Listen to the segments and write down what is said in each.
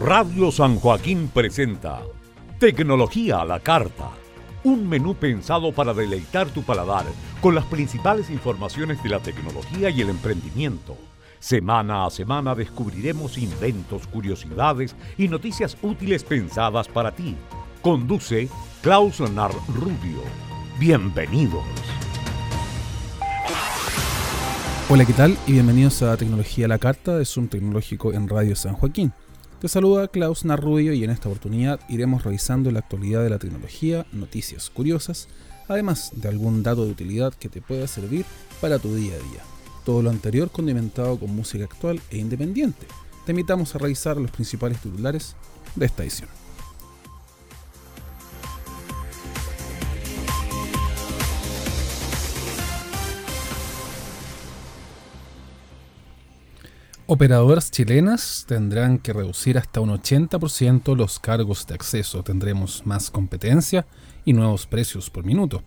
Radio San Joaquín presenta Tecnología a la Carta, un menú pensado para deleitar tu paladar con las principales informaciones de la tecnología y el emprendimiento. Semana a semana descubriremos inventos, curiosidades y noticias útiles pensadas para ti. Conduce Klaus Nar Rubio. Bienvenidos. Hola, ¿qué tal? Y bienvenidos a Tecnología a la Carta, es un tecnológico en Radio San Joaquín. Te saluda Klaus Narrubio y en esta oportunidad iremos revisando la actualidad de la tecnología, noticias curiosas, además de algún dato de utilidad que te pueda servir para tu día a día. Todo lo anterior condimentado con música actual e independiente. Te invitamos a revisar los principales titulares de esta edición. Operadoras chilenas tendrán que reducir hasta un 80% los cargos de acceso. Tendremos más competencia y nuevos precios por minuto.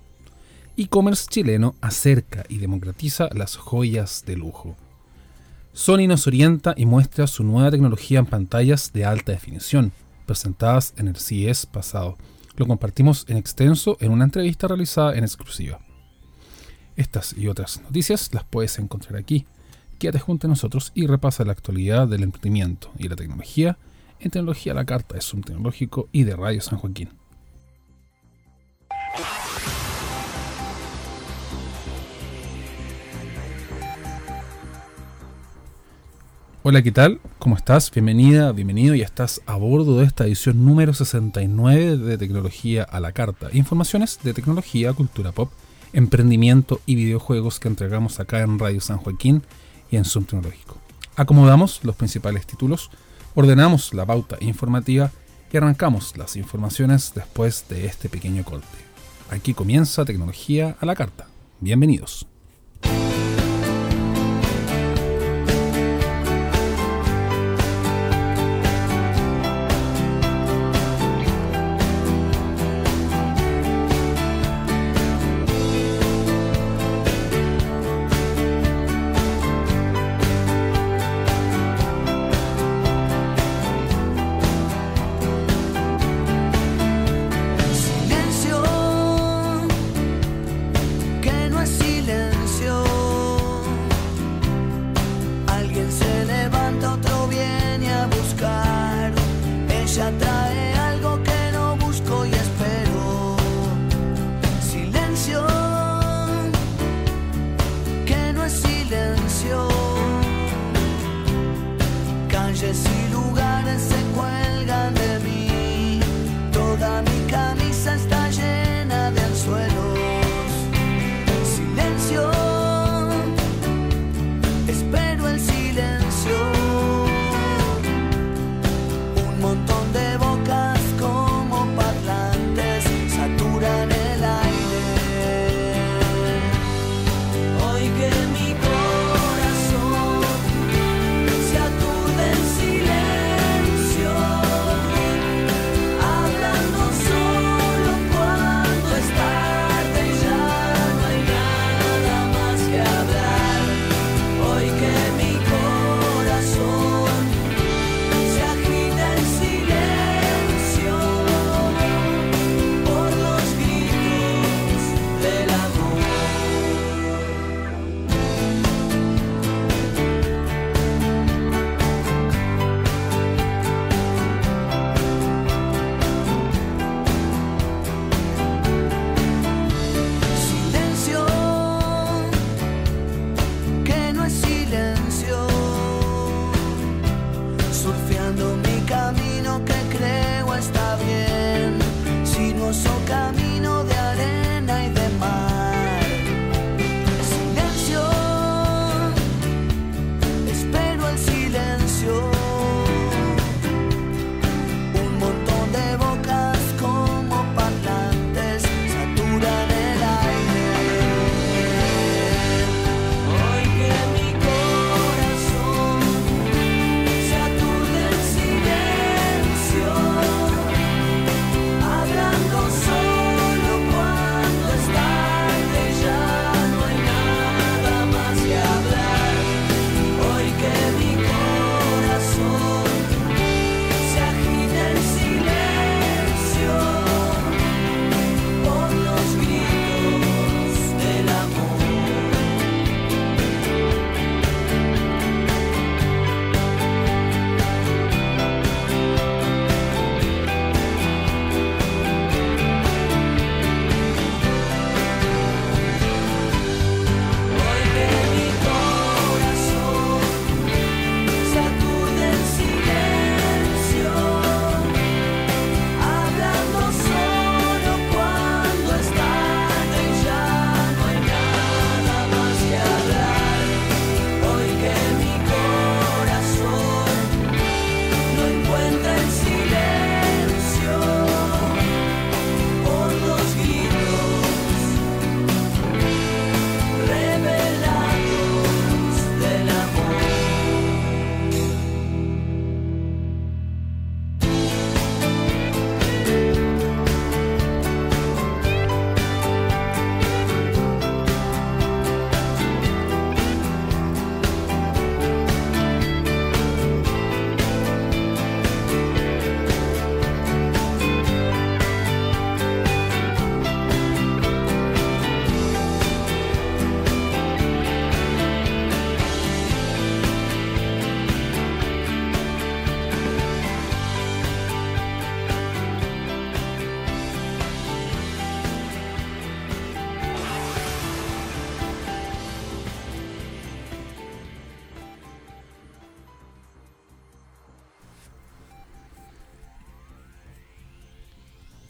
E-commerce chileno acerca y democratiza las joyas de lujo. Sony nos orienta y muestra su nueva tecnología en pantallas de alta definición, presentadas en el CES pasado. Lo compartimos en extenso en una entrevista realizada en exclusiva. Estas y otras noticias las puedes encontrar aquí quédate junto a nosotros y repasa la actualidad del emprendimiento y la tecnología en Tecnología a la Carta es un tecnológico y de Radio San Joaquín. Hola, ¿qué tal? ¿Cómo estás? Bienvenida, bienvenido y estás a bordo de esta edición número 69 de Tecnología a la Carta. Informaciones de tecnología, cultura pop, emprendimiento y videojuegos que entregamos acá en Radio San Joaquín y en Zoom Tecnológico. Acomodamos los principales títulos, ordenamos la pauta informativa y arrancamos las informaciones después de este pequeño corte. Aquí comienza Tecnología a la Carta. Bienvenidos.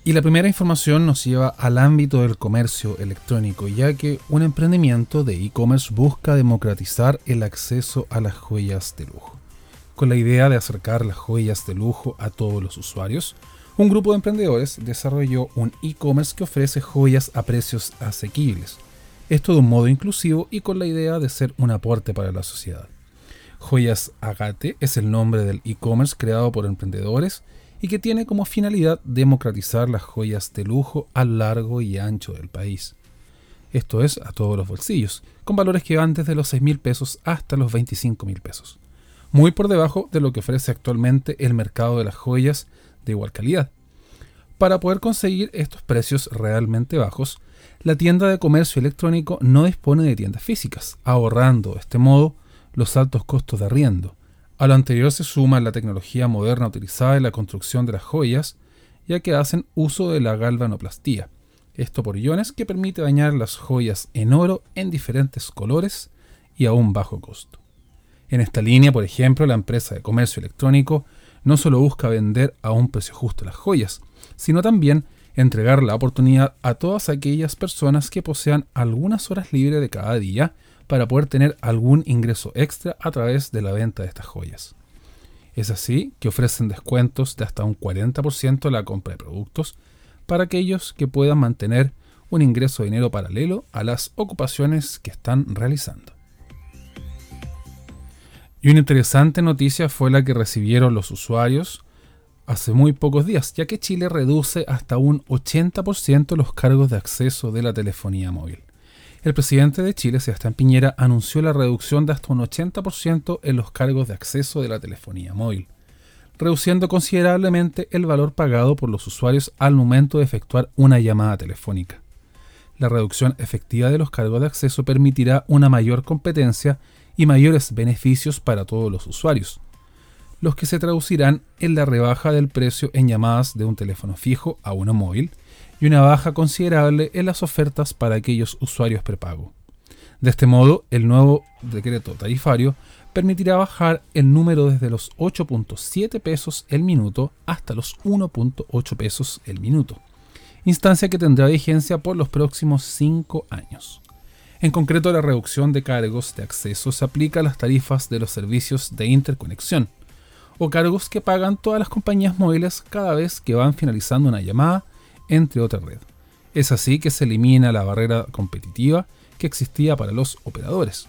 Y la primera información nos lleva al ámbito del comercio electrónico, ya que un emprendimiento de e-commerce busca democratizar el acceso a las joyas de lujo. Con la idea de acercar las joyas de lujo a todos los usuarios, un grupo de emprendedores desarrolló un e-commerce que ofrece joyas a precios asequibles. Esto de un modo inclusivo y con la idea de ser un aporte para la sociedad. Joyas Agate es el nombre del e-commerce creado por emprendedores y que tiene como finalidad democratizar las joyas de lujo a largo y ancho del país. Esto es a todos los bolsillos, con valores que van desde los 6 mil pesos hasta los 25 mil pesos, muy por debajo de lo que ofrece actualmente el mercado de las joyas de igual calidad. Para poder conseguir estos precios realmente bajos, la tienda de comercio electrónico no dispone de tiendas físicas, ahorrando de este modo los altos costos de arriendo, a lo anterior se suma la tecnología moderna utilizada en la construcción de las joyas, ya que hacen uso de la galvanoplastía, esto por iones que permite bañar las joyas en oro en diferentes colores y a un bajo costo. En esta línea, por ejemplo, la empresa de comercio electrónico no solo busca vender a un precio justo las joyas, sino también entregar la oportunidad a todas aquellas personas que posean algunas horas libres de cada día para poder tener algún ingreso extra a través de la venta de estas joyas. Es así que ofrecen descuentos de hasta un 40% en la compra de productos para aquellos que puedan mantener un ingreso de dinero paralelo a las ocupaciones que están realizando. Y una interesante noticia fue la que recibieron los usuarios hace muy pocos días, ya que Chile reduce hasta un 80% los cargos de acceso de la telefonía móvil el presidente de Chile, Sebastián Piñera, anunció la reducción de hasta un 80% en los cargos de acceso de la telefonía móvil, reduciendo considerablemente el valor pagado por los usuarios al momento de efectuar una llamada telefónica. La reducción efectiva de los cargos de acceso permitirá una mayor competencia y mayores beneficios para todos los usuarios, los que se traducirán en la rebaja del precio en llamadas de un teléfono fijo a uno móvil, y una baja considerable en las ofertas para aquellos usuarios prepago. De este modo, el nuevo decreto tarifario permitirá bajar el número desde los 8.7 pesos el minuto hasta los 1.8 pesos el minuto, instancia que tendrá vigencia por los próximos 5 años. En concreto, la reducción de cargos de acceso se aplica a las tarifas de los servicios de interconexión, o cargos que pagan todas las compañías móviles cada vez que van finalizando una llamada entre otra red. Es así que se elimina la barrera competitiva que existía para los operadores.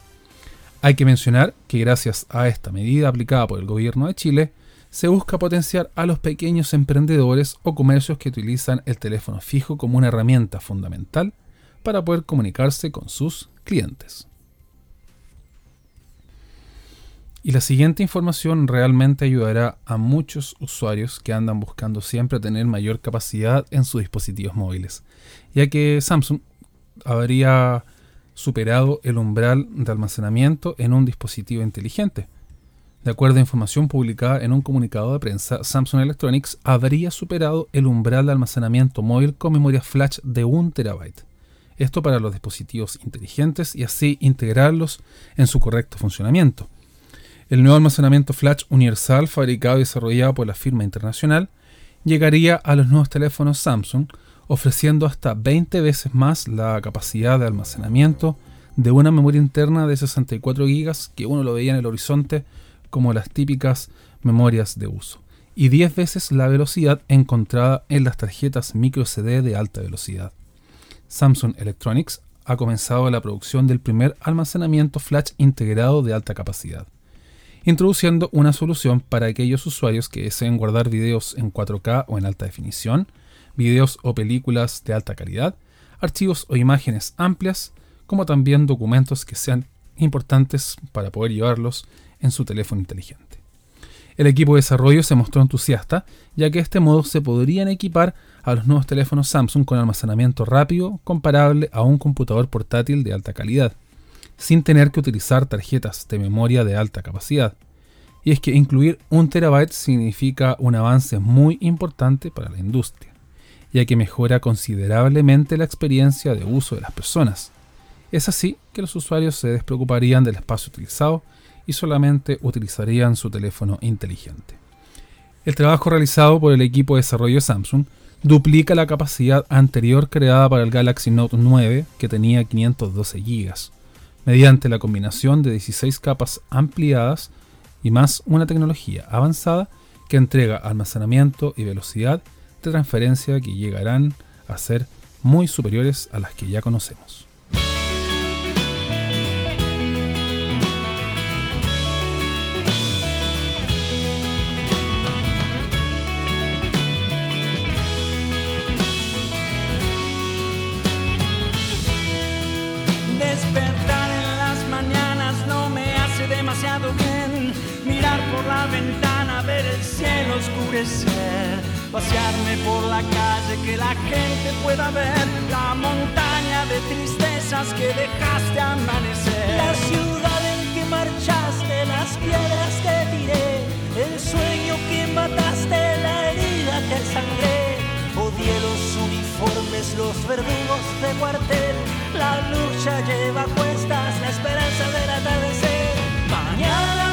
Hay que mencionar que gracias a esta medida aplicada por el gobierno de Chile, se busca potenciar a los pequeños emprendedores o comercios que utilizan el teléfono fijo como una herramienta fundamental para poder comunicarse con sus clientes. Y la siguiente información realmente ayudará a muchos usuarios que andan buscando siempre tener mayor capacidad en sus dispositivos móviles, ya que Samsung habría superado el umbral de almacenamiento en un dispositivo inteligente. De acuerdo a información publicada en un comunicado de prensa, Samsung Electronics habría superado el umbral de almacenamiento móvil con memoria flash de 1 terabyte. Esto para los dispositivos inteligentes y así integrarlos en su correcto funcionamiento. El nuevo almacenamiento flash universal fabricado y desarrollado por la firma internacional llegaría a los nuevos teléfonos Samsung ofreciendo hasta 20 veces más la capacidad de almacenamiento de una memoria interna de 64 GB que uno lo veía en el horizonte como las típicas memorias de uso y 10 veces la velocidad encontrada en las tarjetas micro CD de alta velocidad. Samsung Electronics ha comenzado la producción del primer almacenamiento flash integrado de alta capacidad introduciendo una solución para aquellos usuarios que deseen guardar videos en 4K o en alta definición, videos o películas de alta calidad, archivos o imágenes amplias, como también documentos que sean importantes para poder llevarlos en su teléfono inteligente. El equipo de desarrollo se mostró entusiasta, ya que de este modo se podrían equipar a los nuevos teléfonos Samsung con almacenamiento rápido comparable a un computador portátil de alta calidad sin tener que utilizar tarjetas de memoria de alta capacidad. Y es que incluir un terabyte significa un avance muy importante para la industria, ya que mejora considerablemente la experiencia de uso de las personas. Es así que los usuarios se despreocuparían del espacio utilizado y solamente utilizarían su teléfono inteligente. El trabajo realizado por el equipo de desarrollo Samsung duplica la capacidad anterior creada para el Galaxy Note 9, que tenía 512 GB, mediante la combinación de 16 capas ampliadas y más una tecnología avanzada que entrega almacenamiento y velocidad de transferencia que llegarán a ser muy superiores a las que ya conocemos. Mirar por la ventana, ver el cielo oscurecer. Pasearme por la calle, que la gente pueda ver la montaña de tristezas que dejaste amanecer. La ciudad en que marchaste, las piedras que tiré, el sueño que mataste, la herida que sangré. Odié los uniformes, los verdugos de cuartel. La lucha lleva a cuestas la esperanza del atardecer. Mañana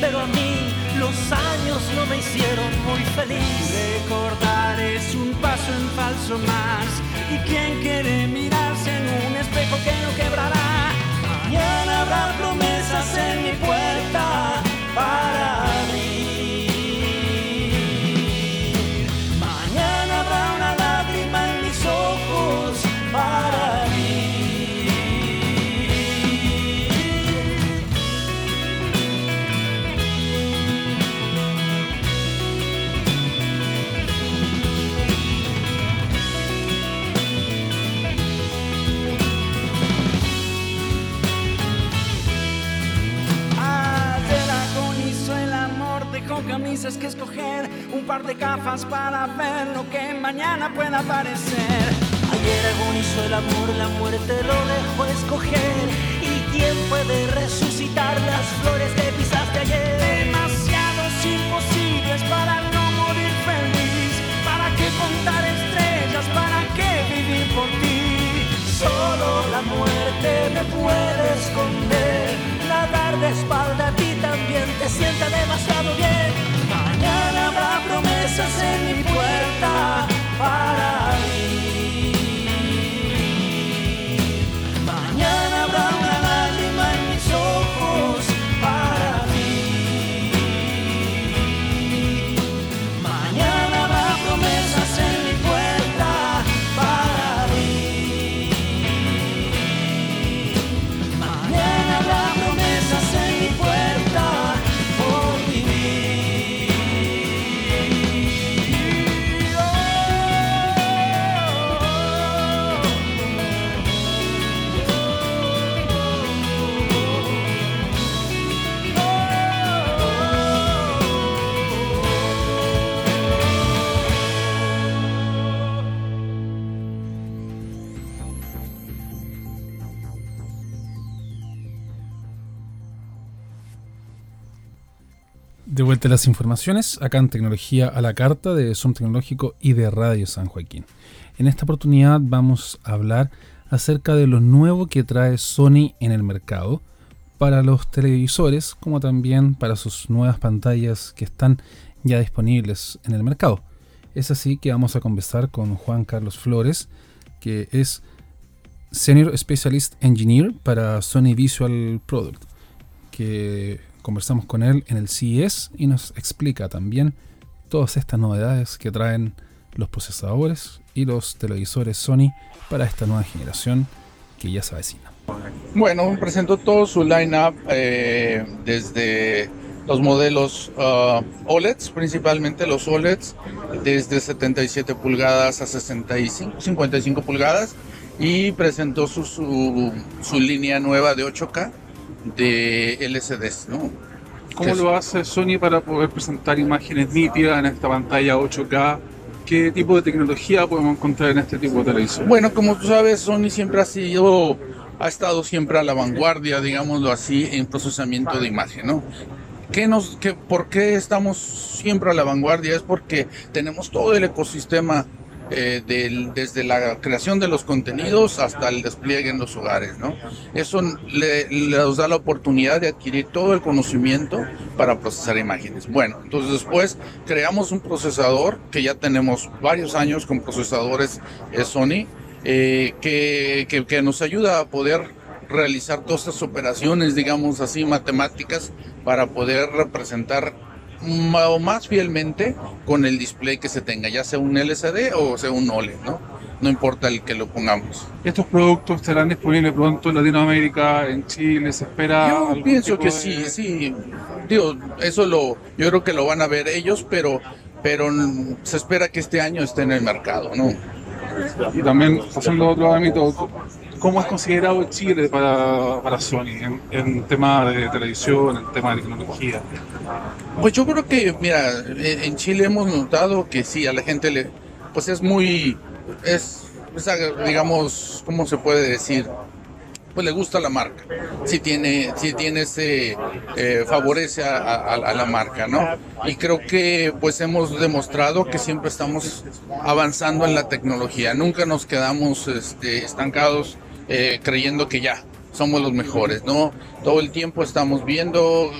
pero a mí los años no me hicieron muy feliz. Recordar es un paso en falso más. ¿Y quién quiere mirarse en un espejo que no quebrará? Camisas que escoger, un par de gafas para ver lo que mañana pueda aparecer. Ayer agonizó el amor, la muerte lo dejó escoger. ¿Y quién puede resucitar las flores que pisaste ayer? Demasiados imposibles para no morir feliz. ¿Para qué contar estrellas? ¿Para qué vivir por ti? Solo la muerte me puede esconder. Nadar de espalda a ti también te sienta demasiado bien. Promesas en mi puerta De las informaciones, acá en Tecnología a la Carta de Zoom Tecnológico y de Radio San Joaquín. En esta oportunidad vamos a hablar acerca de lo nuevo que trae Sony en el mercado para los televisores, como también para sus nuevas pantallas que están ya disponibles en el mercado. Es así que vamos a conversar con Juan Carlos Flores, que es Senior Specialist Engineer para Sony Visual Product, que conversamos con él en el CES y nos explica también todas estas novedades que traen los procesadores y los televisores Sony para esta nueva generación que ya se avecina. Bueno, presentó todo su lineup eh, desde los modelos uh, OLEDs, principalmente los OLEDs, desde 77 pulgadas a 65, 55 pulgadas, y presentó su, su, su línea nueva de 8K de LCDs, ¿no? ¿Cómo lo hace Sony para poder presentar imágenes nítidas en esta pantalla 8K? ¿Qué tipo de tecnología podemos encontrar en este tipo de televisor? Bueno, como tú sabes, Sony siempre ha sido, ha estado siempre a la vanguardia, digámoslo así, en procesamiento de imagen, ¿no? ¿qué nos, qué, ¿por qué estamos siempre a la vanguardia? Es porque tenemos todo el ecosistema eh, del, desde la creación de los contenidos hasta el despliegue en los hogares. ¿no? Eso le, nos da la oportunidad de adquirir todo el conocimiento para procesar imágenes. Bueno, entonces después creamos un procesador que ya tenemos varios años con procesadores eh, Sony eh, que, que, que nos ayuda a poder realizar todas estas operaciones, digamos así, matemáticas, para poder representar o más fielmente con el display que se tenga, ya sea un LCD o sea un OLED, ¿no? No importa el que lo pongamos. ¿Estos productos estarán disponibles pronto en Latinoamérica, en Chile? ¿Se espera? Yo pienso que sí, sí. Digo, eso lo, yo creo que lo van a ver ellos, pero, pero se espera que este año esté en el mercado, ¿no? Y también, pasando a otro ámbito, ¿cómo es considerado Chile para, para Sony en, en tema de televisión, en tema de tecnología? Pues yo creo que, mira, en Chile hemos notado que sí, a la gente le, pues es muy, es, es, digamos, ¿cómo se puede decir? Pues le gusta la marca, si tiene, si tiene ese, eh, favorece a, la marca, ¿no? Y creo que pues hemos demostrado que siempre estamos avanzando en la tecnología, nunca nos quedamos este, estancados eh, creyendo que ya somos los mejores, ¿no? Todo el tiempo estamos viendo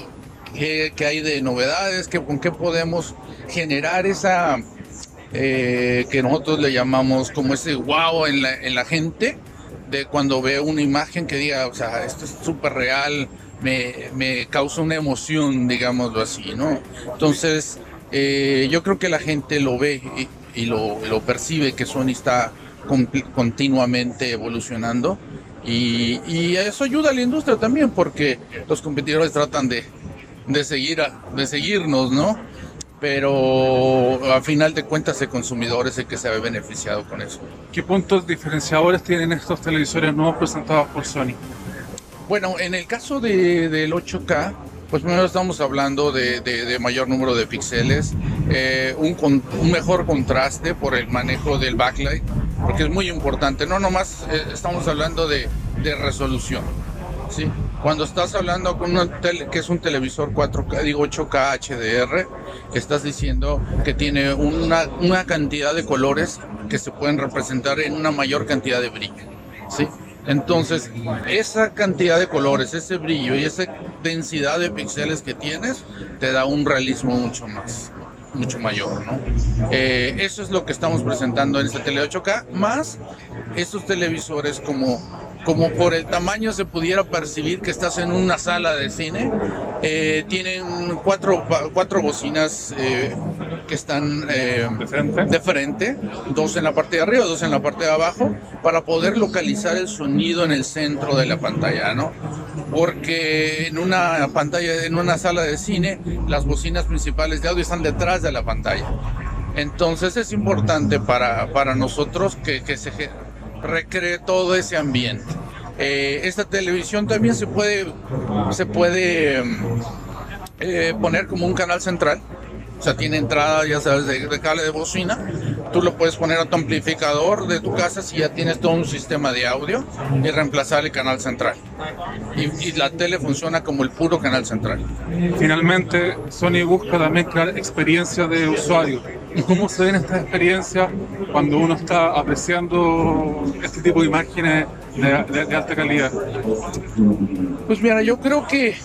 qué, hay de novedades, qué, con qué podemos generar esa eh, que nosotros le llamamos como ese wow en la, en la gente de cuando ve una imagen que diga, o sea, esto es súper real, me, causa una emoción, digámoslo así, ¿no? Entonces, eh, yo creo que la gente lo ve y, y lo, lo, percibe que Sony está continuamente evolucionando y, y, eso ayuda a la industria también porque los competidores tratan de, de, seguir a, de seguirnos, ¿no? Pero a final de cuentas el consumidor es el que se ve beneficiado con eso. ¿Qué puntos diferenciadores tienen estos televisores nuevos presentados por Sony? Bueno, en el caso de, del 8K, pues primero estamos hablando de, de, de mayor número de píxeles, eh, un, mejor contraste por el manejo del backlight, porque es muy importante. No nomás eh, estamos hablando de, resolución, ¿sí? Cuando estás hablando con una tele, que es un televisor 4K, digo 8K HDR, estás diciendo que tiene una, una cantidad de colores que se pueden representar en una mayor cantidad de brillo, ¿sí? Entonces, esa cantidad de colores, ese brillo y esa densidad de píxeles que tienes, te da un realismo mucho más, mucho mayor, ¿no? Eh, eso es lo que estamos presentando en este tele 8K, más estos televisores como como por el tamaño se pudiera percibir que estás en una sala de cine, eh, tienen cuatro, cuatro bocinas eh, que están eh, ¿De, frente? de frente, dos en la parte de arriba, dos en la parte de abajo, para poder localizar el sonido en el centro de la pantalla, ¿no? Porque en una pantalla, en una sala de cine, las bocinas principales de audio están detrás de la pantalla. Entonces es importante para, para nosotros que, que se recree todo ese ambiente. Eh, esta televisión también se puede, se puede eh, poner como un canal central. O sea, tiene entrada, ya sabes, de, de, cable de bocina. Tú lo puedes poner a tu amplificador de tu casa si ya tienes todo un sistema de audio y reemplazar el canal central. Y, y la tele funciona como el puro canal central. Finalmente, Sony busca también crear experiencia de usuario. ¿Y cómo se ven estas experiencias cuando uno está apreciando este tipo de imágenes de, de, de, alta calidad? Pues mira, yo creo que,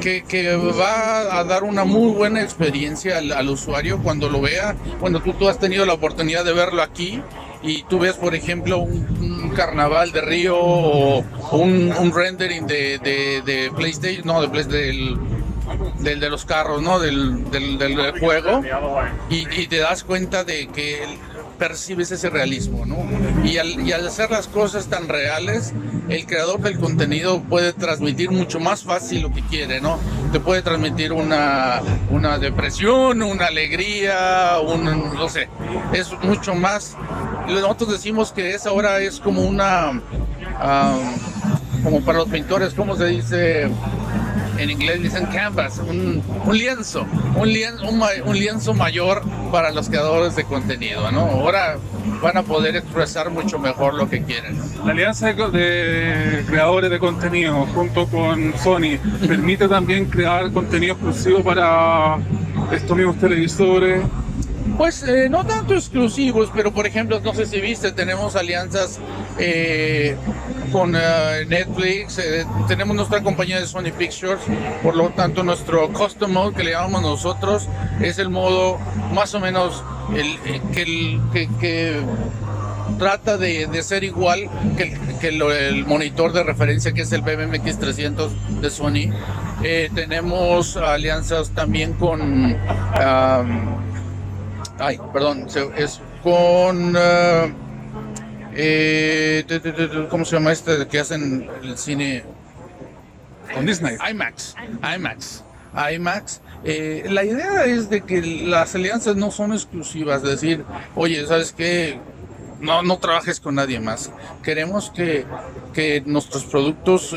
que, va a dar una muy buena experiencia al, usuario cuando lo vea. Bueno, tú, tú has tenido la oportunidad de verlo aquí y tú ves, por ejemplo, un, carnaval de Río o un, un rendering de, de, de, PlayStation, no, de PlayStation, del, del, de los carros, ¿no? Del, del, del juego, y, y, te das cuenta de que percibes ese realismo, ¿no? Y al, hacer las cosas tan reales, el creador del contenido puede transmitir mucho más fácil lo que quiere, ¿no? Te puede transmitir una, una depresión, una alegría, un, no sé, es mucho más. Nosotros decimos que esa hora es como una, um, como para los pintores, ¿cómo se dice? En inglés dicen canvas, un, lienzo, un lienzo, un, lienzo mayor para los creadores de contenido, ¿no? Ahora van a poder expresar mucho mejor lo que quieren. La alianza de creadores de contenido junto con Sony permite también crear contenido exclusivo para estos mismos televisores pues eh, no tanto exclusivos, pero por ejemplo, no sé si viste, tenemos alianzas eh, con eh, Netflix, tenemos nuestra compañía de Sony Pictures, por lo tanto nuestro custom mode que le llamamos nosotros es el modo más o menos el, que, que, trata de, ser igual que, el, monitor de referencia que es el BMX 300 de Sony. tenemos alianzas también con ay, perdón, es con... Eh, eh, ¿Cómo se llama este que hacen el cine? Con Disney. IMAX. IMAX. IMAX. Eh, la idea es de que las alianzas no son exclusivas, decir, oye, ¿sabes qué? No, no trabajes con nadie más. Queremos que, que nuestros productos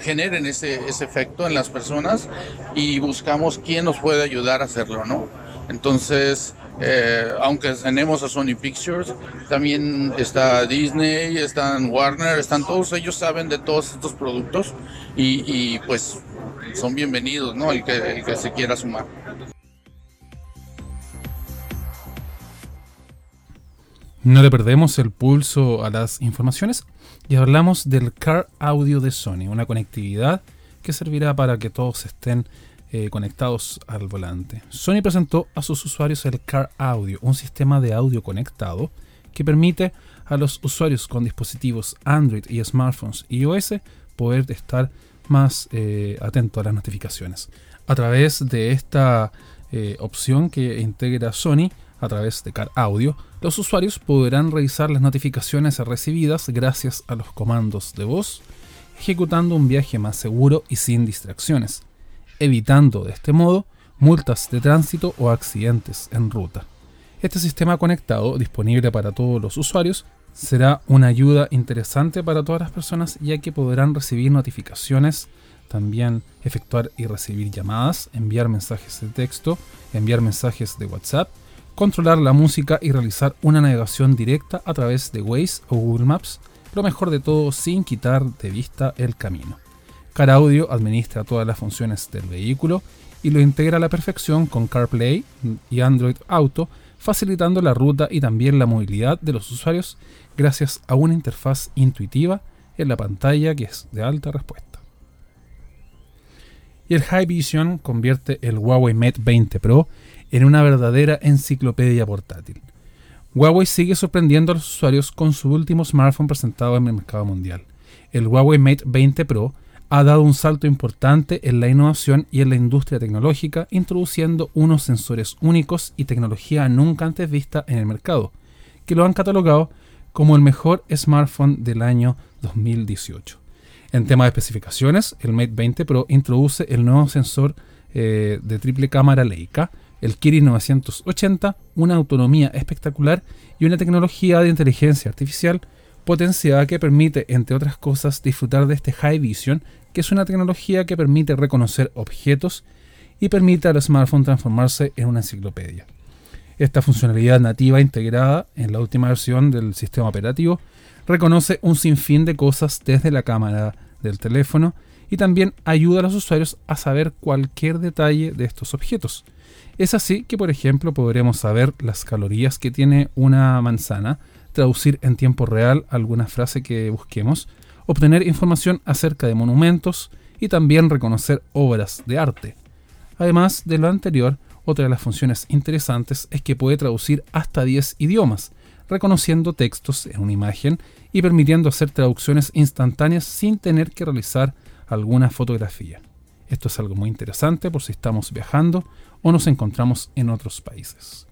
generen ese, ese efecto en las personas y buscamos quién nos puede ayudar a hacerlo, ¿no? Entonces, eh, aunque tenemos a Sony Pictures, también está Disney, están Warner, están todos ellos saben de todos estos productos y, pues son bienvenidos, ¿no? El que, el que se quiera sumar. No le perdemos el pulso a las informaciones y hablamos del Car Audio de Sony, una conectividad que servirá para que todos estén eh, conectados al volante. Sony presentó a sus usuarios el Car Audio, un sistema de audio conectado que permite a los usuarios con dispositivos Android y smartphones iOS poder estar más eh, atentos a las notificaciones. A través de esta eh, opción que integra Sony, a través de Car Audio, los usuarios podrán revisar las notificaciones recibidas gracias a los comandos de voz, ejecutando un viaje más seguro y sin distracciones evitando de este modo multas de tránsito o accidentes en ruta. Este sistema conectado, disponible para todos los usuarios, será una ayuda interesante para todas las personas ya que podrán recibir notificaciones, también efectuar y recibir llamadas, enviar mensajes de texto, enviar mensajes de WhatsApp, controlar la música y realizar una navegación directa a través de Waze o Google Maps, lo mejor de todo sin quitar de vista el camino. Car Audio administra todas las funciones del vehículo y lo integra a la perfección con CarPlay y Android Auto, facilitando la ruta y también la movilidad de los usuarios gracias a una interfaz intuitiva en la pantalla que es de alta respuesta. Y el High Vision convierte el Huawei Mate 20 Pro en una verdadera enciclopedia portátil. Huawei sigue sorprendiendo a los usuarios con su último smartphone presentado en el mercado mundial. El Huawei Mate 20 Pro ha dado un salto importante en la innovación y en la industria tecnológica, introduciendo unos sensores únicos y tecnología nunca antes vista en el mercado, que lo han catalogado como el mejor smartphone del año 2018. En tema de especificaciones, el Mate 20 Pro introduce el nuevo sensor eh, de triple cámara Leica, el Kirin 980, una autonomía espectacular y una tecnología de inteligencia artificial potenciada que permite, entre otras cosas, disfrutar de este High Vision, que es una tecnología que permite reconocer objetos y permite al smartphone transformarse en una enciclopedia. Esta funcionalidad nativa integrada en la última versión del sistema operativo reconoce un sinfín de cosas desde la cámara del teléfono y también ayuda a los usuarios a saber cualquier detalle de estos objetos. Es así que, por ejemplo, podremos saber las calorías que tiene una manzana, traducir en tiempo real alguna frase que busquemos, obtener información acerca de monumentos y también reconocer obras de arte. Además de lo anterior, otra de las funciones interesantes es que puede traducir hasta 10 idiomas, reconociendo textos en una imagen y permitiendo hacer traducciones instantáneas sin tener que realizar alguna fotografía. Esto es algo muy interesante por si estamos viajando o nos encontramos en otros países.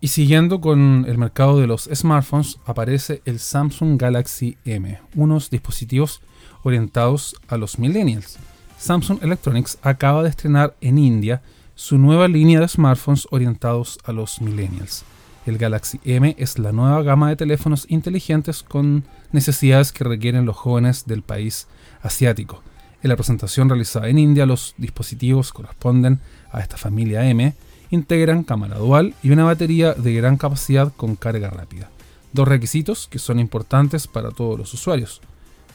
Y siguiendo con el mercado de los smartphones, aparece el Samsung Galaxy M, unos dispositivos orientados a los millennials. Samsung Electronics acaba de estrenar en India su nueva línea de smartphones orientados a los millennials. El Galaxy M es la nueva gama de teléfonos inteligentes con necesidades que requieren los jóvenes del país asiático. En la presentación realizada en India, los dispositivos corresponden a esta familia M integran cámara dual y una batería de gran capacidad con carga rápida. Dos requisitos que son importantes para todos los usuarios.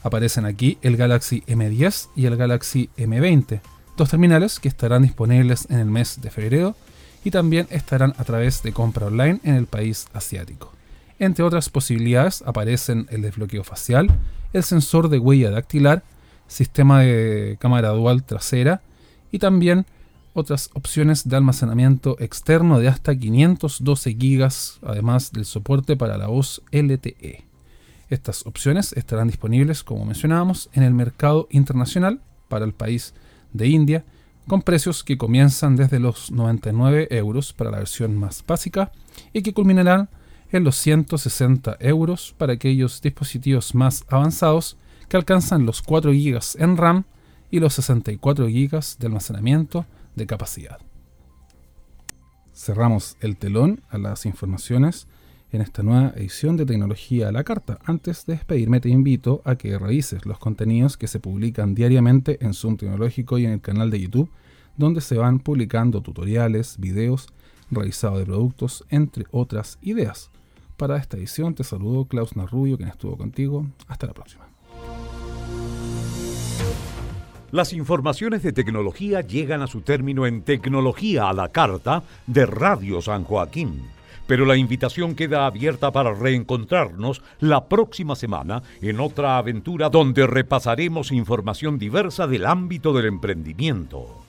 Aparecen aquí el Galaxy M10 y el Galaxy M20, dos terminales que estarán disponibles en el mes de febrero y también estarán a través de compra online en el país asiático. Entre otras posibilidades aparecen el desbloqueo facial, el sensor de huella dactilar, sistema de cámara dual trasera y también otras opciones de almacenamiento externo de hasta 512 GB, además del soporte para la voz LTE. Estas opciones estarán disponibles, como mencionábamos, en el mercado internacional para el país de India, con precios que comienzan desde los 99 euros para la versión más básica y que culminarán en los 160 euros para aquellos dispositivos más avanzados que alcanzan los 4 GB en RAM y los 64 GB de almacenamiento de capacidad. Cerramos el telón a las informaciones en esta nueva edición de Tecnología a la Carta. Antes de despedirme te invito a que revises los contenidos que se publican diariamente en Zoom Tecnológico y en el canal de YouTube, donde se van publicando tutoriales, videos, revisado de productos, entre otras ideas. Para esta edición te saludo Klaus Narrubio, quien estuvo contigo. Hasta la próxima. Las informaciones de tecnología llegan a su término en Tecnología a la Carta de Radio San Joaquín. Pero la invitación queda abierta para reencontrarnos la próxima semana en otra aventura donde repasaremos información diversa del ámbito del emprendimiento.